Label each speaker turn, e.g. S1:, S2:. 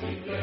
S1: lágrimas